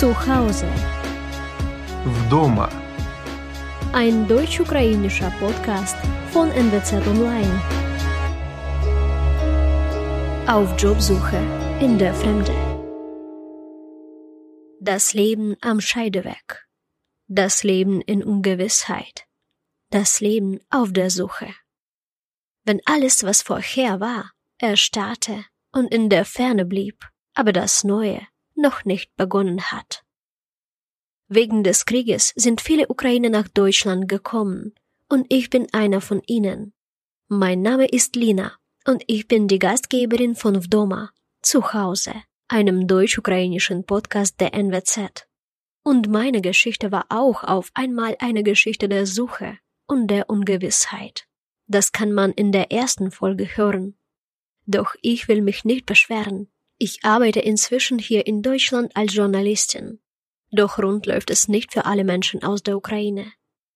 Zu Hause. Вдома. Ein deutsch-ukrainischer Podcast von NWZ Online. Auf Jobsuche in der Fremde. Das Leben am Scheideweg. Das Leben in Ungewissheit. Das Leben auf der Suche. Wenn alles, was vorher war, erstarrte und in der Ferne blieb, aber das Neue noch nicht begonnen hat. Wegen des Krieges sind viele Ukrainer nach Deutschland gekommen und ich bin einer von ihnen. Mein Name ist Lina und ich bin die Gastgeberin von Vdoma, zu Hause, einem deutsch-ukrainischen Podcast der NWZ. Und meine Geschichte war auch auf einmal eine Geschichte der Suche und der Ungewissheit. Das kann man in der ersten Folge hören. Doch ich will mich nicht beschweren. Ich arbeite inzwischen hier in Deutschland als Journalistin. Doch rund läuft es nicht für alle Menschen aus der Ukraine.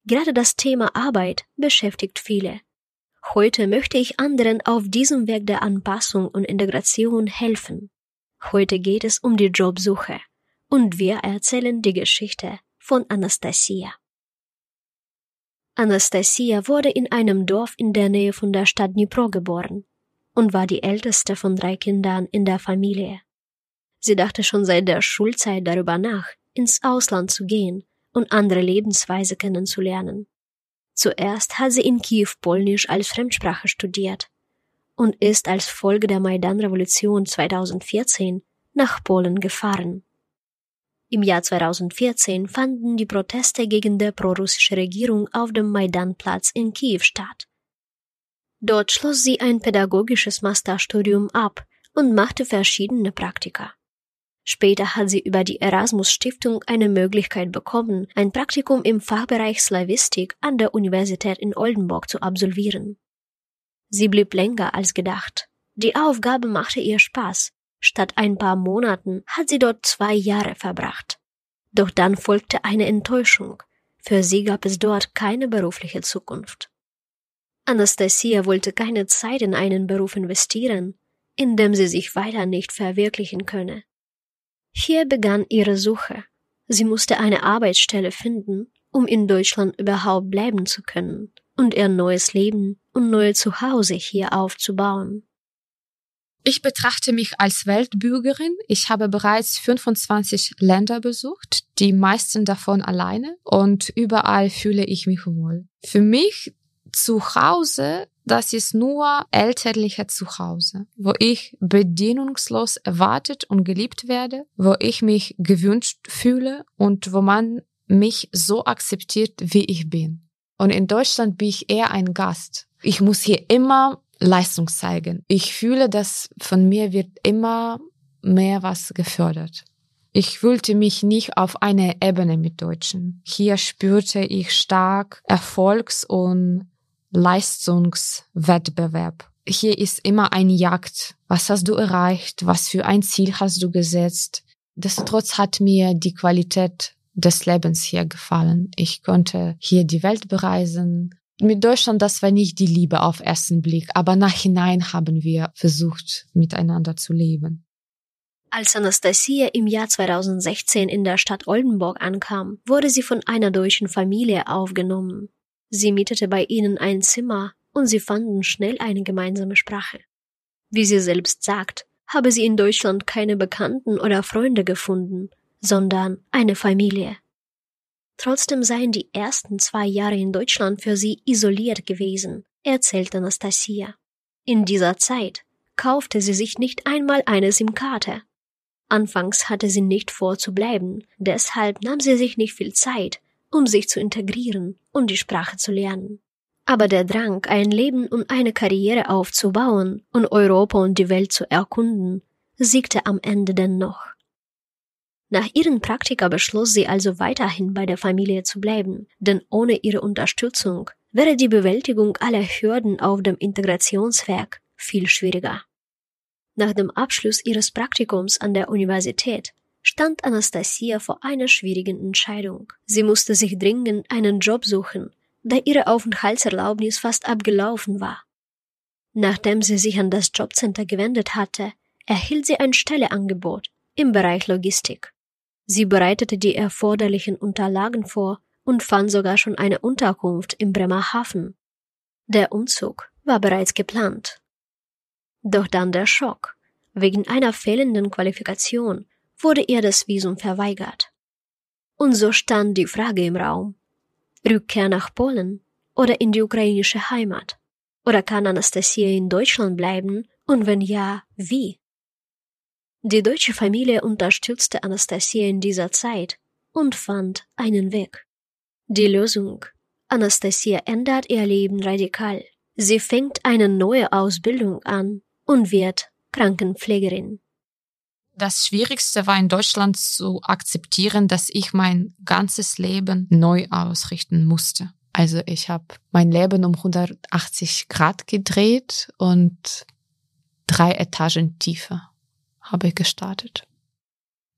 Gerade das Thema Arbeit beschäftigt viele. Heute möchte ich anderen auf diesem Weg der Anpassung und Integration helfen. Heute geht es um die Jobsuche und wir erzählen die Geschichte von Anastasia. Anastasia wurde in einem Dorf in der Nähe von der Stadt Dnipro geboren und war die älteste von drei Kindern in der Familie. Sie dachte schon seit der Schulzeit darüber nach, ins Ausland zu gehen und andere Lebensweise kennenzulernen. Zuerst hat sie in Kiew Polnisch als Fremdsprache studiert und ist als Folge der Maidan-Revolution 2014 nach Polen gefahren. Im Jahr 2014 fanden die Proteste gegen die prorussische Regierung auf dem Maidanplatz in Kiew statt. Dort schloss sie ein pädagogisches Masterstudium ab und machte verschiedene Praktika. Später hat sie über die Erasmus Stiftung eine Möglichkeit bekommen, ein Praktikum im Fachbereich Slavistik an der Universität in Oldenburg zu absolvieren. Sie blieb länger als gedacht. Die Aufgabe machte ihr Spaß. Statt ein paar Monaten hat sie dort zwei Jahre verbracht. Doch dann folgte eine Enttäuschung. Für sie gab es dort keine berufliche Zukunft. Anastasia wollte keine Zeit in einen Beruf investieren, in dem sie sich weiter nicht verwirklichen könne. Hier begann ihre Suche. Sie musste eine Arbeitsstelle finden, um in Deutschland überhaupt bleiben zu können und ihr neues Leben und neue Zuhause hier aufzubauen. Ich betrachte mich als Weltbürgerin. Ich habe bereits 25 Länder besucht, die meisten davon alleine und überall fühle ich mich wohl. Für mich zu Hause, das ist nur elterliche Zuhause, wo ich bedienungslos erwartet und geliebt werde, wo ich mich gewünscht fühle und wo man mich so akzeptiert, wie ich bin. Und in Deutschland bin ich eher ein Gast. Ich muss hier immer Leistung zeigen. Ich fühle, dass von mir wird immer mehr was gefördert. Ich fühlte mich nicht auf einer Ebene mit Deutschen. Hier spürte ich stark Erfolgs- und Leistungswettbewerb. Hier ist immer eine Jagd. Was hast du erreicht? Was für ein Ziel hast du gesetzt? Destotrotz hat mir die Qualität des Lebens hier gefallen. Ich konnte hier die Welt bereisen. Mit Deutschland, das war nicht die Liebe auf ersten Blick, aber nachhinein haben wir versucht, miteinander zu leben. Als Anastasia im Jahr 2016 in der Stadt Oldenburg ankam, wurde sie von einer deutschen Familie aufgenommen. Sie mietete bei ihnen ein Zimmer und sie fanden schnell eine gemeinsame Sprache. Wie sie selbst sagt, habe sie in Deutschland keine Bekannten oder Freunde gefunden, sondern eine Familie. Trotzdem seien die ersten zwei Jahre in Deutschland für sie isoliert gewesen, erzählt Anastasia. In dieser Zeit kaufte sie sich nicht einmal eine SIM-Karte. Anfangs hatte sie nicht vor zu bleiben, deshalb nahm sie sich nicht viel Zeit, um sich zu integrieren und die Sprache zu lernen. Aber der Drang, ein Leben und eine Karriere aufzubauen und Europa und die Welt zu erkunden, siegte am Ende dennoch. Nach ihren Praktika beschloss sie also weiterhin bei der Familie zu bleiben, denn ohne ihre Unterstützung wäre die Bewältigung aller Hürden auf dem Integrationswerk viel schwieriger. Nach dem Abschluss ihres Praktikums an der Universität stand Anastasia vor einer schwierigen Entscheidung. Sie musste sich dringend einen Job suchen, da ihre Aufenthaltserlaubnis fast abgelaufen war. Nachdem sie sich an das Jobcenter gewendet hatte, erhielt sie ein Stelleangebot im Bereich Logistik. Sie bereitete die erforderlichen Unterlagen vor und fand sogar schon eine Unterkunft im Bremerhaven. Der Umzug war bereits geplant. Doch dann der Schock. Wegen einer fehlenden Qualifikation wurde ihr das Visum verweigert. Und so stand die Frage im Raum. Rückkehr nach Polen oder in die ukrainische Heimat? Oder kann Anastasia in Deutschland bleiben? Und wenn ja, wie? Die deutsche Familie unterstützte Anastasia in dieser Zeit und fand einen Weg. Die Lösung. Anastasia ändert ihr Leben radikal. Sie fängt eine neue Ausbildung an und wird Krankenpflegerin. Das Schwierigste war in Deutschland zu akzeptieren, dass ich mein ganzes Leben neu ausrichten musste. Also ich habe mein Leben um 180 Grad gedreht und drei Etagen tiefer habe ich gestartet.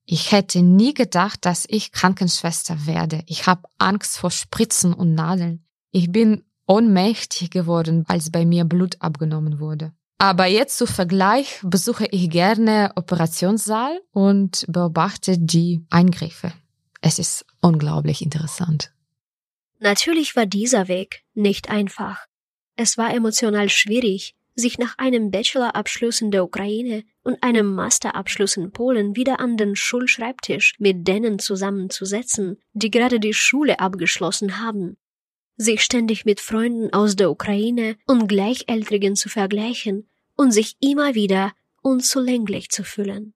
Ich hätte nie gedacht, dass ich Krankenschwester werde. Ich habe Angst vor Spritzen und Nadeln. Ich bin ohnmächtig geworden, als bei mir Blut abgenommen wurde. Aber jetzt zu Vergleich besuche ich gerne Operationssaal und beobachte die Eingriffe. Es ist unglaublich interessant. Natürlich war dieser Weg nicht einfach. Es war emotional schwierig, sich nach einem Bachelorabschluss in der Ukraine und einem Masterabschluss in Polen wieder an den Schulschreibtisch mit denen zusammenzusetzen, die gerade die Schule abgeschlossen haben sich ständig mit Freunden aus der Ukraine und Gleichaltrigen zu vergleichen und sich immer wieder unzulänglich zu fühlen.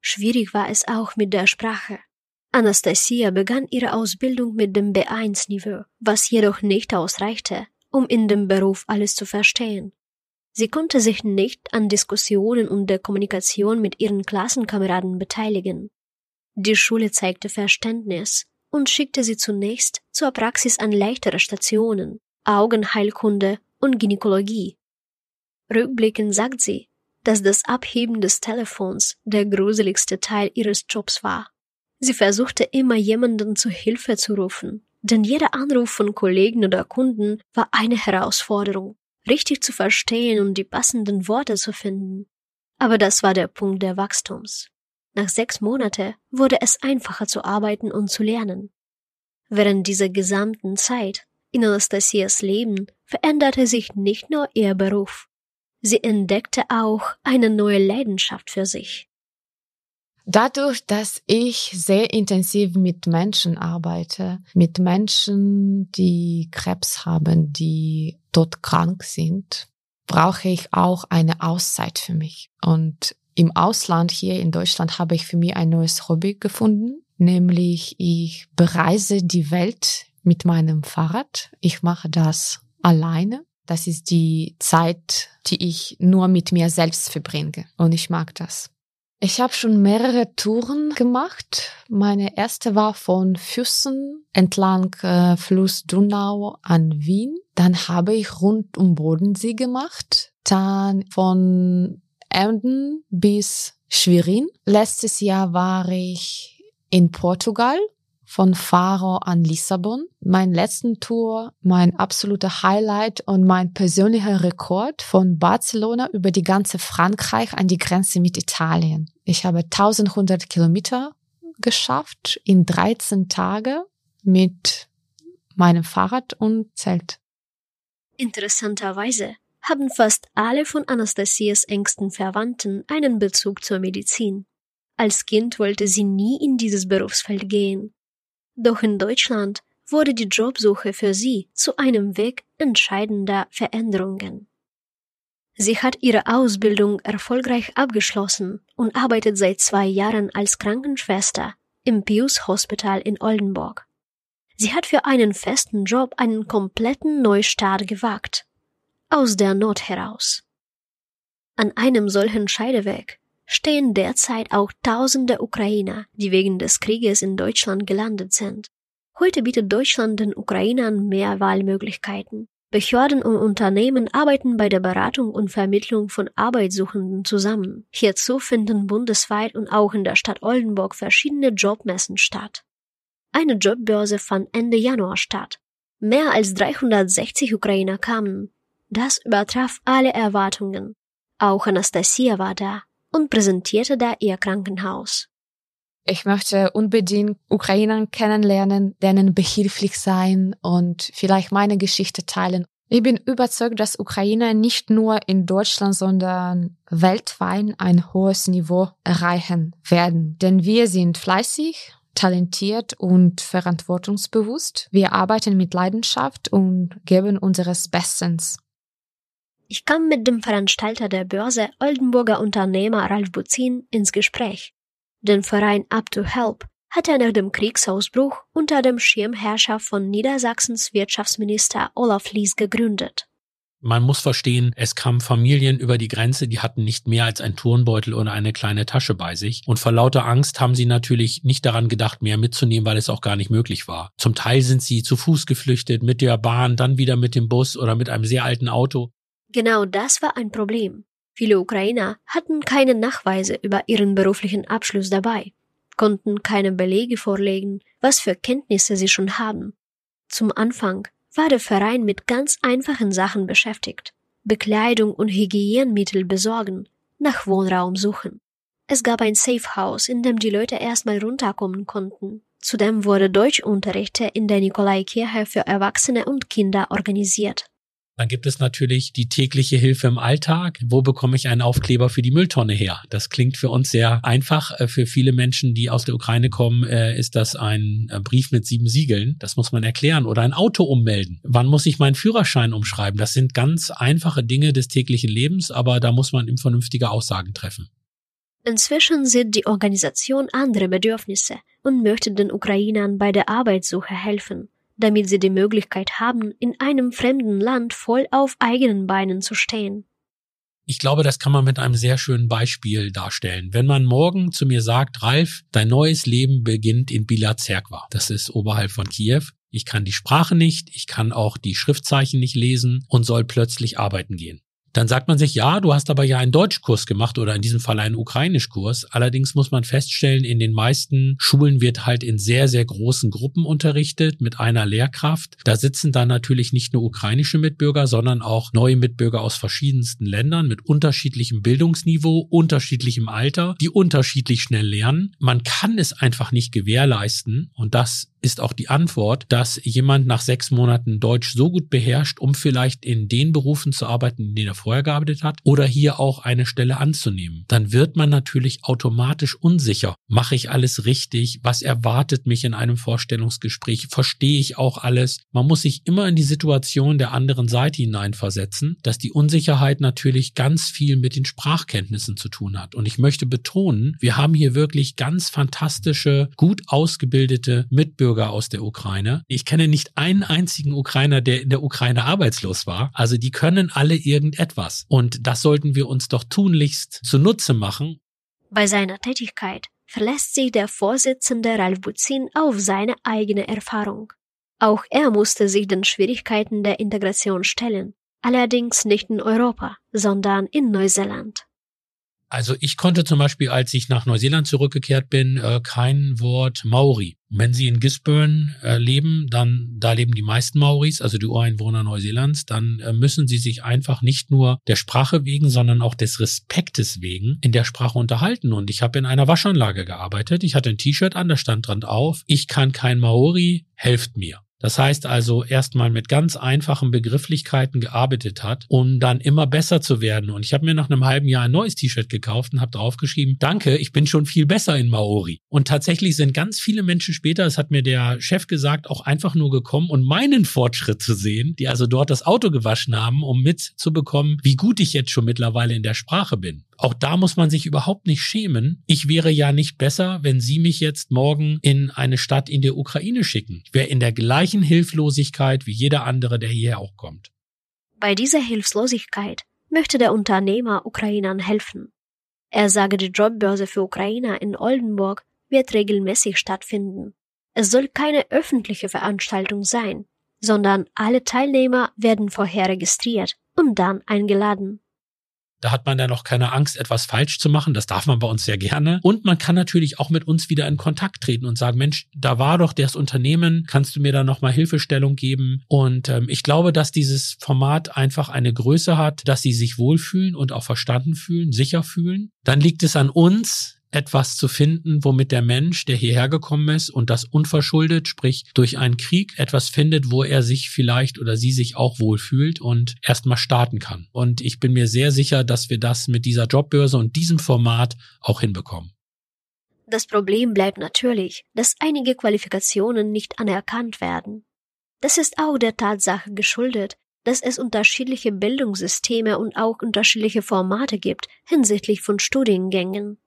Schwierig war es auch mit der Sprache. Anastasia begann ihre Ausbildung mit dem B1-Niveau, was jedoch nicht ausreichte, um in dem Beruf alles zu verstehen. Sie konnte sich nicht an Diskussionen und der Kommunikation mit ihren Klassenkameraden beteiligen. Die Schule zeigte Verständnis, und schickte sie zunächst zur Praxis an leichtere Stationen, Augenheilkunde und Gynäkologie. Rückblickend sagt sie, dass das Abheben des Telefons der gruseligste Teil ihres Jobs war. Sie versuchte immer jemanden zu Hilfe zu rufen, denn jeder Anruf von Kollegen oder Kunden war eine Herausforderung, richtig zu verstehen und die passenden Worte zu finden. Aber das war der Punkt der Wachstums. Nach sechs Monate wurde es einfacher zu arbeiten und zu lernen. Während dieser gesamten Zeit in Anastasias Leben veränderte sich nicht nur ihr Beruf, sie entdeckte auch eine neue Leidenschaft für sich. Dadurch, dass ich sehr intensiv mit Menschen arbeite, mit Menschen, die Krebs haben, die dort krank sind, brauche ich auch eine Auszeit für mich. Und im Ausland hier in Deutschland habe ich für mich ein neues Hobby gefunden, nämlich ich bereise die Welt mit meinem Fahrrad. Ich mache das alleine. Das ist die Zeit, die ich nur mit mir selbst verbringe und ich mag das. Ich habe schon mehrere Touren gemacht. Meine erste war von Füssen entlang äh, Fluss Donau an Wien. Dann habe ich rund um Bodensee gemacht. Dann von Emden bis Schwerin. Letztes Jahr war ich in Portugal von Faro an Lissabon. Mein letzten Tour, mein absoluter Highlight und mein persönlicher Rekord von Barcelona über die ganze Frankreich an die Grenze mit Italien. Ich habe 1100 Kilometer geschafft in 13 Tage mit meinem Fahrrad und Zelt. Interessanterweise haben fast alle von Anastasias engsten Verwandten einen Bezug zur Medizin. Als Kind wollte sie nie in dieses Berufsfeld gehen. Doch in Deutschland wurde die Jobsuche für sie zu einem Weg entscheidender Veränderungen. Sie hat ihre Ausbildung erfolgreich abgeschlossen und arbeitet seit zwei Jahren als Krankenschwester im Pius Hospital in Oldenburg. Sie hat für einen festen Job einen kompletten Neustart gewagt aus der Not heraus. An einem solchen Scheideweg stehen derzeit auch tausende Ukrainer, die wegen des Krieges in Deutschland gelandet sind. Heute bietet Deutschland den Ukrainern mehr Wahlmöglichkeiten. Behörden und Unternehmen arbeiten bei der Beratung und Vermittlung von Arbeitssuchenden zusammen. Hierzu finden bundesweit und auch in der Stadt Oldenburg verschiedene Jobmessen statt. Eine Jobbörse fand Ende Januar statt. Mehr als 360 Ukrainer kamen, das übertraf alle Erwartungen. Auch Anastasia war da und präsentierte da ihr Krankenhaus. Ich möchte unbedingt Ukrainer kennenlernen, denen behilflich sein und vielleicht meine Geschichte teilen. Ich bin überzeugt, dass Ukrainer nicht nur in Deutschland, sondern weltweit ein hohes Niveau erreichen werden. Denn wir sind fleißig, talentiert und verantwortungsbewusst. Wir arbeiten mit Leidenschaft und geben unseres Bestens. Ich kam mit dem Veranstalter der Börse Oldenburger Unternehmer Ralf Buzin ins Gespräch. Den Verein Up to Help hat er nach dem Kriegsausbruch unter dem Schirmherrscher von Niedersachsens Wirtschaftsminister Olaf Lies gegründet. Man muss verstehen, es kamen Familien über die Grenze, die hatten nicht mehr als ein Turnbeutel oder eine kleine Tasche bei sich. Und vor lauter Angst haben sie natürlich nicht daran gedacht, mehr mitzunehmen, weil es auch gar nicht möglich war. Zum Teil sind sie zu Fuß geflüchtet, mit der Bahn, dann wieder mit dem Bus oder mit einem sehr alten Auto. Genau das war ein Problem. Viele Ukrainer hatten keine Nachweise über ihren beruflichen Abschluss dabei, konnten keine Belege vorlegen, was für Kenntnisse sie schon haben. Zum Anfang war der Verein mit ganz einfachen Sachen beschäftigt. Bekleidung und Hygienmittel besorgen, nach Wohnraum suchen. Es gab ein Safe House, in dem die Leute erstmal runterkommen konnten. Zudem wurde Deutschunterricht in der Nikolaikirche für Erwachsene und Kinder organisiert. Dann gibt es natürlich die tägliche Hilfe im Alltag. Wo bekomme ich einen Aufkleber für die Mülltonne her? Das klingt für uns sehr einfach. Äh, für viele Menschen, die aus der Ukraine kommen, äh, ist das ein äh, Brief mit sieben Siegeln. Das muss man erklären. Oder ein Auto ummelden. Wann muss ich meinen Führerschein umschreiben? Das sind ganz einfache Dinge des täglichen Lebens, aber da muss man eben vernünftige Aussagen treffen. Inzwischen sieht die Organisation andere Bedürfnisse und möchte den Ukrainern bei der Arbeitssuche helfen damit sie die Möglichkeit haben, in einem fremden Land voll auf eigenen Beinen zu stehen. Ich glaube, das kann man mit einem sehr schönen Beispiel darstellen. Wenn man morgen zu mir sagt, Ralf, dein neues Leben beginnt in Bila Zerkwa. Das ist oberhalb von Kiew. Ich kann die Sprache nicht, ich kann auch die Schriftzeichen nicht lesen und soll plötzlich arbeiten gehen. Dann sagt man sich, ja, du hast aber ja einen Deutschkurs gemacht oder in diesem Fall einen Ukrainischkurs. Allerdings muss man feststellen, in den meisten Schulen wird halt in sehr, sehr großen Gruppen unterrichtet mit einer Lehrkraft. Da sitzen dann natürlich nicht nur ukrainische Mitbürger, sondern auch neue Mitbürger aus verschiedensten Ländern mit unterschiedlichem Bildungsniveau, unterschiedlichem Alter, die unterschiedlich schnell lernen. Man kann es einfach nicht gewährleisten und das ist auch die Antwort, dass jemand nach sechs Monaten Deutsch so gut beherrscht, um vielleicht in den Berufen zu arbeiten, in denen er vorher gearbeitet hat, oder hier auch eine Stelle anzunehmen. Dann wird man natürlich automatisch unsicher. Mache ich alles richtig? Was erwartet mich in einem Vorstellungsgespräch? Verstehe ich auch alles? Man muss sich immer in die Situation der anderen Seite hineinversetzen, dass die Unsicherheit natürlich ganz viel mit den Sprachkenntnissen zu tun hat. Und ich möchte betonen, wir haben hier wirklich ganz fantastische, gut ausgebildete Mitbürger Staatsbürger aus der Ukraine. Ich kenne nicht einen einzigen Ukrainer, der in der Ukraine arbeitslos war. Also die können alle irgendetwas. Und das sollten wir uns doch tunlichst zunutze machen. Bei seiner Tätigkeit verlässt sich der Vorsitzende Ralf Buzin auf seine eigene Erfahrung. Auch er musste sich den Schwierigkeiten der Integration stellen, allerdings nicht in Europa, sondern in Neuseeland. Also ich konnte zum Beispiel, als ich nach Neuseeland zurückgekehrt bin, äh, kein Wort Maori. wenn Sie in Gisborne äh, leben, dann da leben die meisten Maoris, also die Ureinwohner Neuseelands, dann äh, müssen Sie sich einfach nicht nur der Sprache wegen, sondern auch des Respektes wegen in der Sprache unterhalten. Und ich habe in einer Waschanlage gearbeitet. Ich hatte ein T-Shirt an, da stand dran auf: Ich kann kein Maori, helft mir. Das heißt also erstmal mit ganz einfachen Begrifflichkeiten gearbeitet hat, um dann immer besser zu werden. Und ich habe mir nach einem halben Jahr ein neues T-Shirt gekauft und habe draufgeschrieben, danke, ich bin schon viel besser in Maori. Und tatsächlich sind ganz viele Menschen später, das hat mir der Chef gesagt, auch einfach nur gekommen um meinen Fortschritt zu sehen, die also dort das Auto gewaschen haben, um mitzubekommen, wie gut ich jetzt schon mittlerweile in der Sprache bin. Auch da muss man sich überhaupt nicht schämen. Ich wäre ja nicht besser, wenn Sie mich jetzt morgen in eine Stadt in der Ukraine schicken. Ich wäre in der gleichen Hilflosigkeit wie jeder andere, der hierher auch kommt. Bei dieser Hilflosigkeit möchte der Unternehmer Ukrainern helfen. Er sage, die Jobbörse für Ukrainer in Oldenburg wird regelmäßig stattfinden. Es soll keine öffentliche Veranstaltung sein, sondern alle Teilnehmer werden vorher registriert und dann eingeladen. Da hat man ja noch keine Angst, etwas falsch zu machen. Das darf man bei uns sehr gerne. Und man kann natürlich auch mit uns wieder in Kontakt treten und sagen, Mensch, da war doch das Unternehmen, kannst du mir da nochmal Hilfestellung geben? Und ähm, ich glaube, dass dieses Format einfach eine Größe hat, dass sie sich wohlfühlen und auch verstanden fühlen, sicher fühlen. Dann liegt es an uns, etwas zu finden, womit der Mensch, der hierher gekommen ist und das unverschuldet, sprich durch einen Krieg, etwas findet, wo er sich vielleicht oder sie sich auch wohlfühlt und erstmal starten kann. Und ich bin mir sehr sicher, dass wir das mit dieser Jobbörse und diesem Format auch hinbekommen. Das Problem bleibt natürlich, dass einige Qualifikationen nicht anerkannt werden. Das ist auch der Tatsache geschuldet, dass es unterschiedliche Bildungssysteme und auch unterschiedliche Formate gibt hinsichtlich von Studiengängen.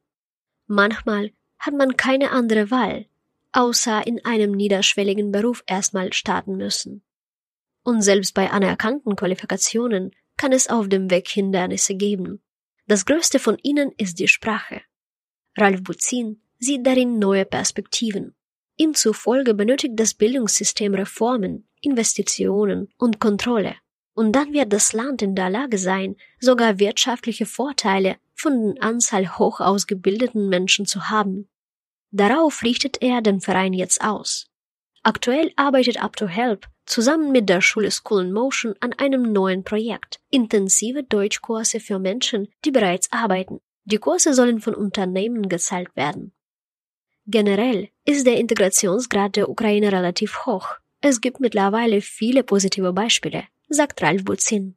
Manchmal hat man keine andere Wahl, außer in einem niederschwelligen Beruf erstmal starten müssen. Und selbst bei anerkannten Qualifikationen kann es auf dem Weg Hindernisse geben. Das größte von ihnen ist die Sprache. Ralf Buzin sieht darin neue Perspektiven. Ihm zufolge benötigt das Bildungssystem Reformen, Investitionen und Kontrolle. Und dann wird das Land in der Lage sein, sogar wirtschaftliche Vorteile von der Anzahl hoch ausgebildeten Menschen zu haben. Darauf richtet er den Verein jetzt aus. Aktuell arbeitet Up to Help zusammen mit der Schule School in Motion an einem neuen Projekt, intensive Deutschkurse für Menschen, die bereits arbeiten. Die Kurse sollen von Unternehmen gezahlt werden. Generell ist der Integrationsgrad der Ukraine relativ hoch. Es gibt mittlerweile viele positive Beispiele, sagt Ralf Buzin.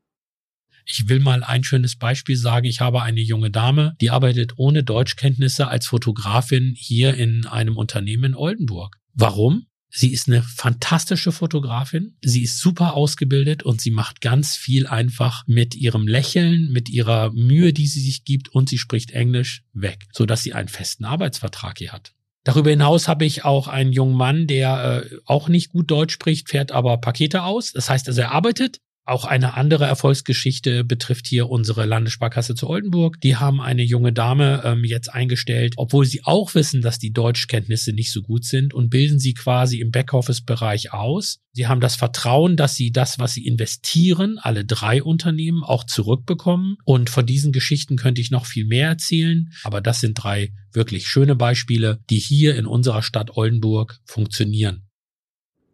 Ich will mal ein schönes Beispiel sagen. Ich habe eine junge Dame, die arbeitet ohne Deutschkenntnisse als Fotografin hier in einem Unternehmen in Oldenburg. Warum? Sie ist eine fantastische Fotografin. Sie ist super ausgebildet und sie macht ganz viel einfach mit ihrem Lächeln, mit ihrer Mühe, die sie sich gibt und sie spricht Englisch weg, so dass sie einen festen Arbeitsvertrag hier hat. Darüber hinaus habe ich auch einen jungen Mann, der äh, auch nicht gut Deutsch spricht, fährt aber Pakete aus. Das heißt also, er arbeitet, auch eine andere Erfolgsgeschichte betrifft hier unsere Landessparkasse zu Oldenburg. Die haben eine junge Dame ähm, jetzt eingestellt, obwohl sie auch wissen, dass die Deutschkenntnisse nicht so gut sind und bilden sie quasi im Backoffice-Bereich aus. Sie haben das Vertrauen, dass sie das, was sie investieren, alle drei Unternehmen auch zurückbekommen. Und von diesen Geschichten könnte ich noch viel mehr erzählen. Aber das sind drei wirklich schöne Beispiele, die hier in unserer Stadt Oldenburg funktionieren.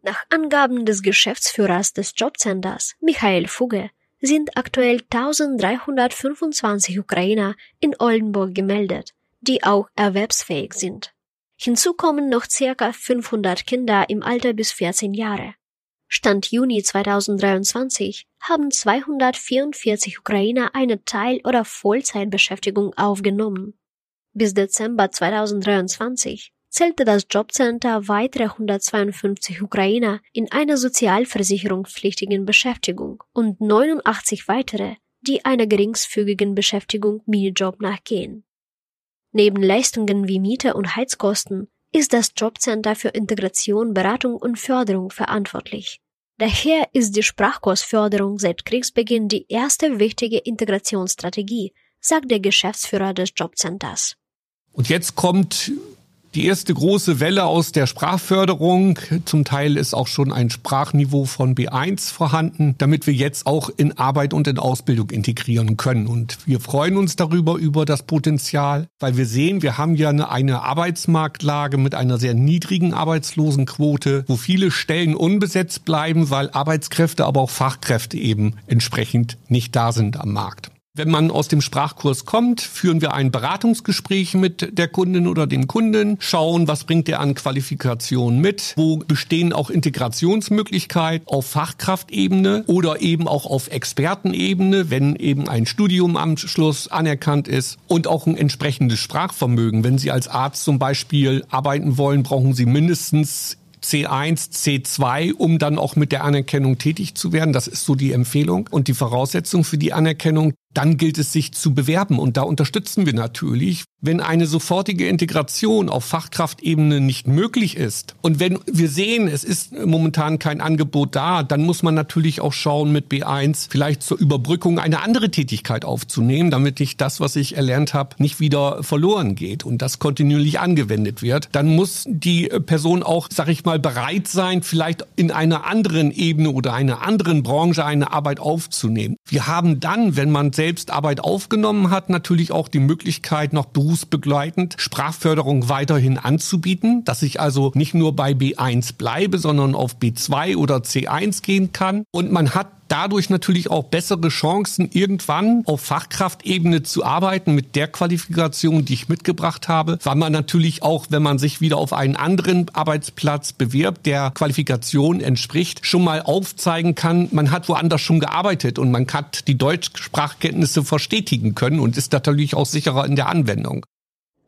Nach Angaben des Geschäftsführers des Jobcenters, Michael Fugge, sind aktuell 1325 Ukrainer in Oldenburg gemeldet, die auch erwerbsfähig sind. Hinzu kommen noch circa 500 Kinder im Alter bis 14 Jahre. Stand Juni 2023 haben 244 Ukrainer eine Teil- oder Vollzeitbeschäftigung aufgenommen. Bis Dezember 2023 zählte das Jobcenter weitere 152 Ukrainer in einer sozialversicherungspflichtigen Beschäftigung und 89 weitere, die einer geringfügigen Beschäftigung Minijob nachgehen. Neben Leistungen wie Miete und Heizkosten ist das Jobcenter für Integration, Beratung und Förderung verantwortlich. Daher ist die Sprachkursförderung seit Kriegsbeginn die erste wichtige Integrationsstrategie, sagt der Geschäftsführer des Jobcenters. Und jetzt kommt die erste große Welle aus der Sprachförderung. Zum Teil ist auch schon ein Sprachniveau von B1 vorhanden, damit wir jetzt auch in Arbeit und in Ausbildung integrieren können. Und wir freuen uns darüber, über das Potenzial, weil wir sehen, wir haben ja eine, Arbeitsmarktlage mit einer sehr niedrigen Arbeitslosenquote, wo viele Stellen unbesetzt bleiben, weil Arbeitskräfte, aber auch Fachkräfte eben entsprechend nicht da sind am Markt. Wenn man aus dem Sprachkurs kommt, führen wir ein Beratungsgespräch mit der Kundin oder dem Kunden, schauen, was bringt er an Qualifikation mit, wo bestehen auch Integrationsmöglichkeiten auf Fachkraftebene oder eben auch auf Expertenebene, wenn eben ein Studium am Schluss anerkannt ist und auch ein entsprechendes Sprachvermögen. Wenn Sie als Arzt zum Beispiel arbeiten wollen, brauchen Sie mindestens C1, C2, um dann auch mit der Anerkennung tätig zu werden. Das ist so die Empfehlung und die Voraussetzung für die Anerkennung dann gilt es sich zu bewerben. Und da unterstützen wir natürlich, wenn eine sofortige Integration auf Fachkraftebene nicht möglich ist. Und wenn wir sehen, es ist momentan kein Angebot da, dann muss man natürlich auch schauen, mit B1 vielleicht zur Überbrückung eine andere Tätigkeit aufzunehmen, damit ich das, was ich erlernt habe, nicht wieder verloren geht und das kontinuierlich angewendet wird. Dann muss die Person auch, sag ich mal, bereit sein, vielleicht in einer anderen Ebene oder einer anderen Branche eine Arbeit aufzunehmen. Wir haben dann, wenn man selbst selbst Arbeit aufgenommen hat, natürlich auch die Möglichkeit, noch berufsbegleitend Sprachförderung weiterhin anzubieten, dass ich also nicht nur bei B1 bleibe, sondern auf B2 oder C1 gehen kann. Und man hat dadurch natürlich auch bessere Chancen, irgendwann auf Fachkraftebene zu arbeiten mit der Qualifikation, die ich mitgebracht habe, weil man natürlich auch, wenn man sich wieder auf einen anderen Arbeitsplatz bewirbt, der Qualifikation entspricht, schon mal aufzeigen kann, man hat woanders schon gearbeitet und man hat die Deutschsprachkenntnisse verstetigen können und ist natürlich auch sicherer in der Anwendung.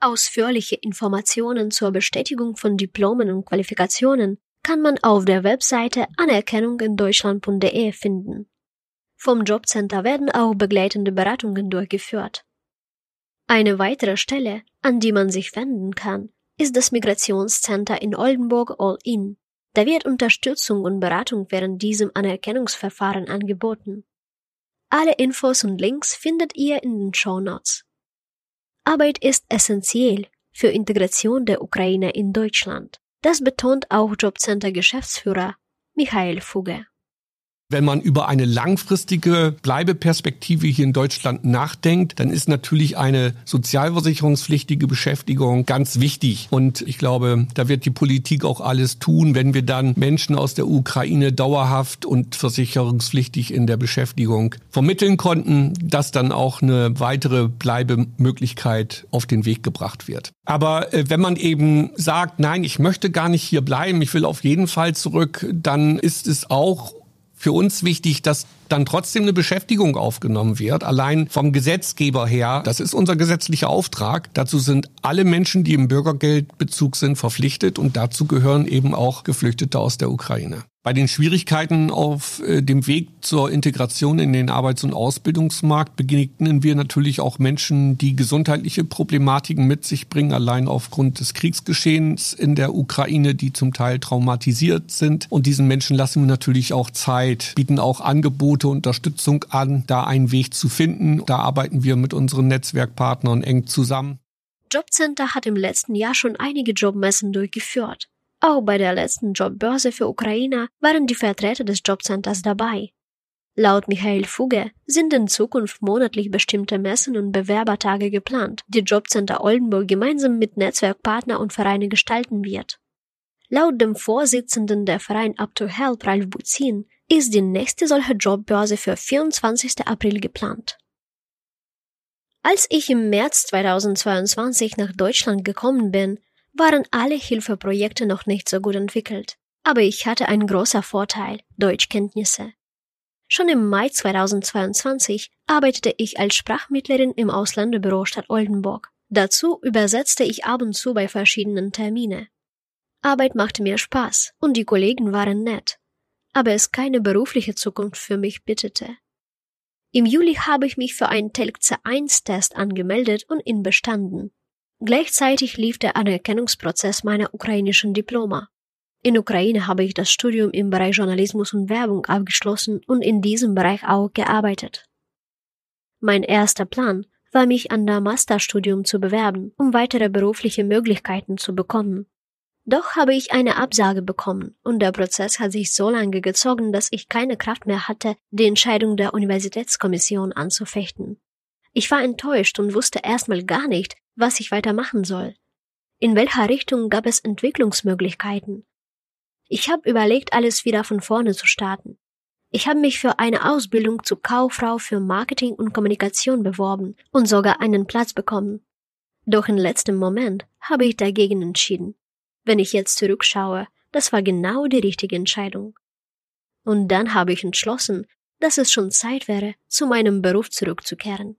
Ausführliche Informationen zur Bestätigung von Diplomen und Qualifikationen kann man auf der Webseite anerkennungindeutschland.de finden. Vom Jobcenter werden auch begleitende Beratungen durchgeführt. Eine weitere Stelle, an die man sich wenden kann, ist das Migrationscenter in Oldenburg All-In. Da wird Unterstützung und Beratung während diesem Anerkennungsverfahren angeboten. Alle Infos und Links findet ihr in den Show Notes. Arbeit ist essentiell für Integration der Ukraine in Deutschland. Das betont auch Jobcenter Geschäftsführer Michael Fugge. Wenn man über eine langfristige Bleibeperspektive hier in Deutschland nachdenkt, dann ist natürlich eine sozialversicherungspflichtige Beschäftigung ganz wichtig. Und ich glaube, da wird die Politik auch alles tun, wenn wir dann Menschen aus der Ukraine dauerhaft und versicherungspflichtig in der Beschäftigung vermitteln konnten, dass dann auch eine weitere Bleibemöglichkeit auf den Weg gebracht wird. Aber äh, wenn man eben sagt, nein, ich möchte gar nicht hier bleiben, ich will auf jeden Fall zurück, dann ist es auch für uns wichtig, dass dann trotzdem eine Beschäftigung aufgenommen wird, allein vom Gesetzgeber her. Das ist unser gesetzlicher Auftrag. Dazu sind alle Menschen, die im Bürgergeldbezug sind, verpflichtet und dazu gehören eben auch Geflüchtete aus der Ukraine. Bei den Schwierigkeiten auf äh, dem Weg zur Integration in den Arbeits- und Ausbildungsmarkt begegnen wir natürlich auch Menschen, die gesundheitliche Problematiken mit sich bringen, allein aufgrund des Kriegsgeschehens in der Ukraine, die zum Teil traumatisiert sind. Und diesen Menschen lassen wir natürlich auch Zeit, bieten auch Angebote, Unterstützung an, da einen Weg zu finden. Da arbeiten wir mit unseren Netzwerkpartnern eng zusammen. Jobcenter hat im letzten Jahr schon einige Jobmessen durchgeführt. Auch bei der letzten Jobbörse für Ukrainer waren die Vertreter des Jobcenters dabei. Laut Michael Fugge sind in Zukunft monatlich bestimmte Messen und Bewerbertage geplant, die Jobcenter Oldenburg gemeinsam mit Netzwerkpartner und Vereine gestalten wird. Laut dem Vorsitzenden der Verein Up to Help, Ralf Buzin, ist die nächste solche Jobbörse für 24. April geplant. Als ich im März 2022 nach Deutschland gekommen bin, waren alle Hilfeprojekte noch nicht so gut entwickelt. Aber ich hatte einen großen Vorteil, Deutschkenntnisse. Schon im Mai 2022 arbeitete ich als Sprachmittlerin im Ausländerbüro Stadt Oldenburg. Dazu übersetzte ich ab und zu bei verschiedenen Termine. Arbeit machte mir Spaß und die Kollegen waren nett, aber es keine berufliche Zukunft für mich bittete. Im Juli habe ich mich für einen Telk C1-Test angemeldet und ihn bestanden. Gleichzeitig lief der Anerkennungsprozess meiner ukrainischen Diploma. In Ukraine habe ich das Studium im Bereich Journalismus und Werbung abgeschlossen und in diesem Bereich auch gearbeitet. Mein erster Plan war, mich an der Masterstudium zu bewerben, um weitere berufliche Möglichkeiten zu bekommen. Doch habe ich eine Absage bekommen und der Prozess hat sich so lange gezogen, dass ich keine Kraft mehr hatte, die Entscheidung der Universitätskommission anzufechten. Ich war enttäuscht und wusste erstmal gar nicht, was ich weitermachen soll. In welcher Richtung gab es Entwicklungsmöglichkeiten? Ich habe überlegt, alles wieder von vorne zu starten. Ich habe mich für eine Ausbildung zur Kauffrau für Marketing und Kommunikation beworben und sogar einen Platz bekommen. Doch im letzten Moment habe ich dagegen entschieden. Wenn ich jetzt zurückschaue, das war genau die richtige Entscheidung. Und dann habe ich entschlossen, dass es schon Zeit wäre, zu meinem Beruf zurückzukehren.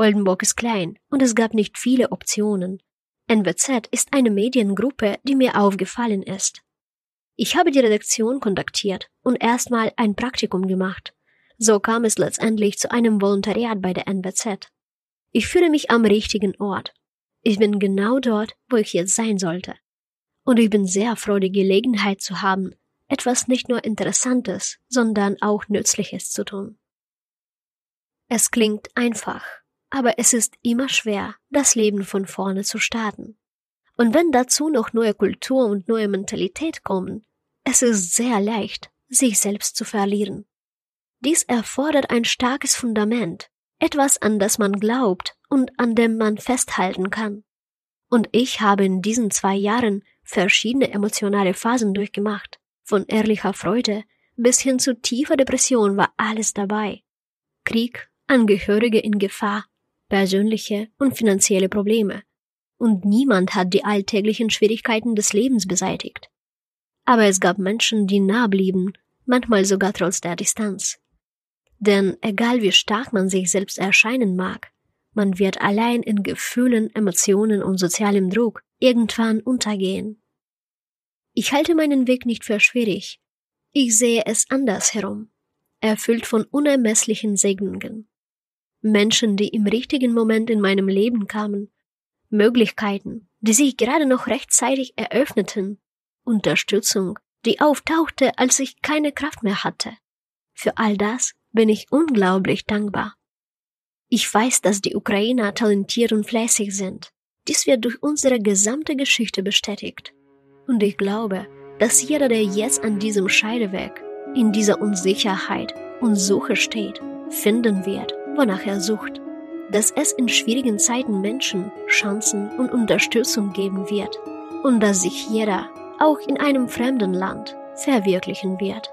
Oldenburg ist klein und es gab nicht viele Optionen. NWZ ist eine Mediengruppe, die mir aufgefallen ist. Ich habe die Redaktion kontaktiert und erstmal ein Praktikum gemacht. So kam es letztendlich zu einem Volontariat bei der NWZ. Ich fühle mich am richtigen Ort. Ich bin genau dort, wo ich jetzt sein sollte. Und ich bin sehr froh, die Gelegenheit zu haben, etwas nicht nur Interessantes, sondern auch Nützliches zu tun. Es klingt einfach, aber es ist immer schwer, das Leben von vorne zu starten. Und wenn dazu noch neue Kultur und neue Mentalität kommen, es ist sehr leicht, sich selbst zu verlieren. Dies erfordert ein starkes Fundament, etwas, an das man glaubt und an dem man festhalten kann. Und ich habe in diesen zwei Jahren verschiedene emotionale Phasen durchgemacht, von ehrlicher Freude bis hin zu tiefer Depression war alles dabei. Krieg, Angehörige in Gefahr, persönliche und finanzielle Probleme. Und niemand hat die alltäglichen Schwierigkeiten des Lebens beseitigt. Aber es gab Menschen, die nah blieben, manchmal sogar trotz der Distanz. Denn egal wie stark man sich selbst erscheinen mag, man wird allein in Gefühlen, Emotionen und sozialem Druck irgendwann untergehen. Ich halte meinen Weg nicht für schwierig. Ich sehe es andersherum, erfüllt von unermesslichen Segnungen. Menschen, die im richtigen Moment in meinem Leben kamen, Möglichkeiten, die sich gerade noch rechtzeitig eröffneten, Unterstützung, die auftauchte, als ich keine Kraft mehr hatte. Für all das bin ich unglaublich dankbar. Ich weiß, dass die Ukrainer talentiert und fleißig sind. Dies wird durch unsere gesamte Geschichte bestätigt. Und ich glaube, dass jeder, der jetzt an diesem Scheideweg, in dieser Unsicherheit und Suche steht, finden wird, wonach er sucht. Dass es in schwierigen Zeiten Menschen, Chancen und Unterstützung geben wird. Und dass sich jeder, auch in einem fremden Land, verwirklichen wird.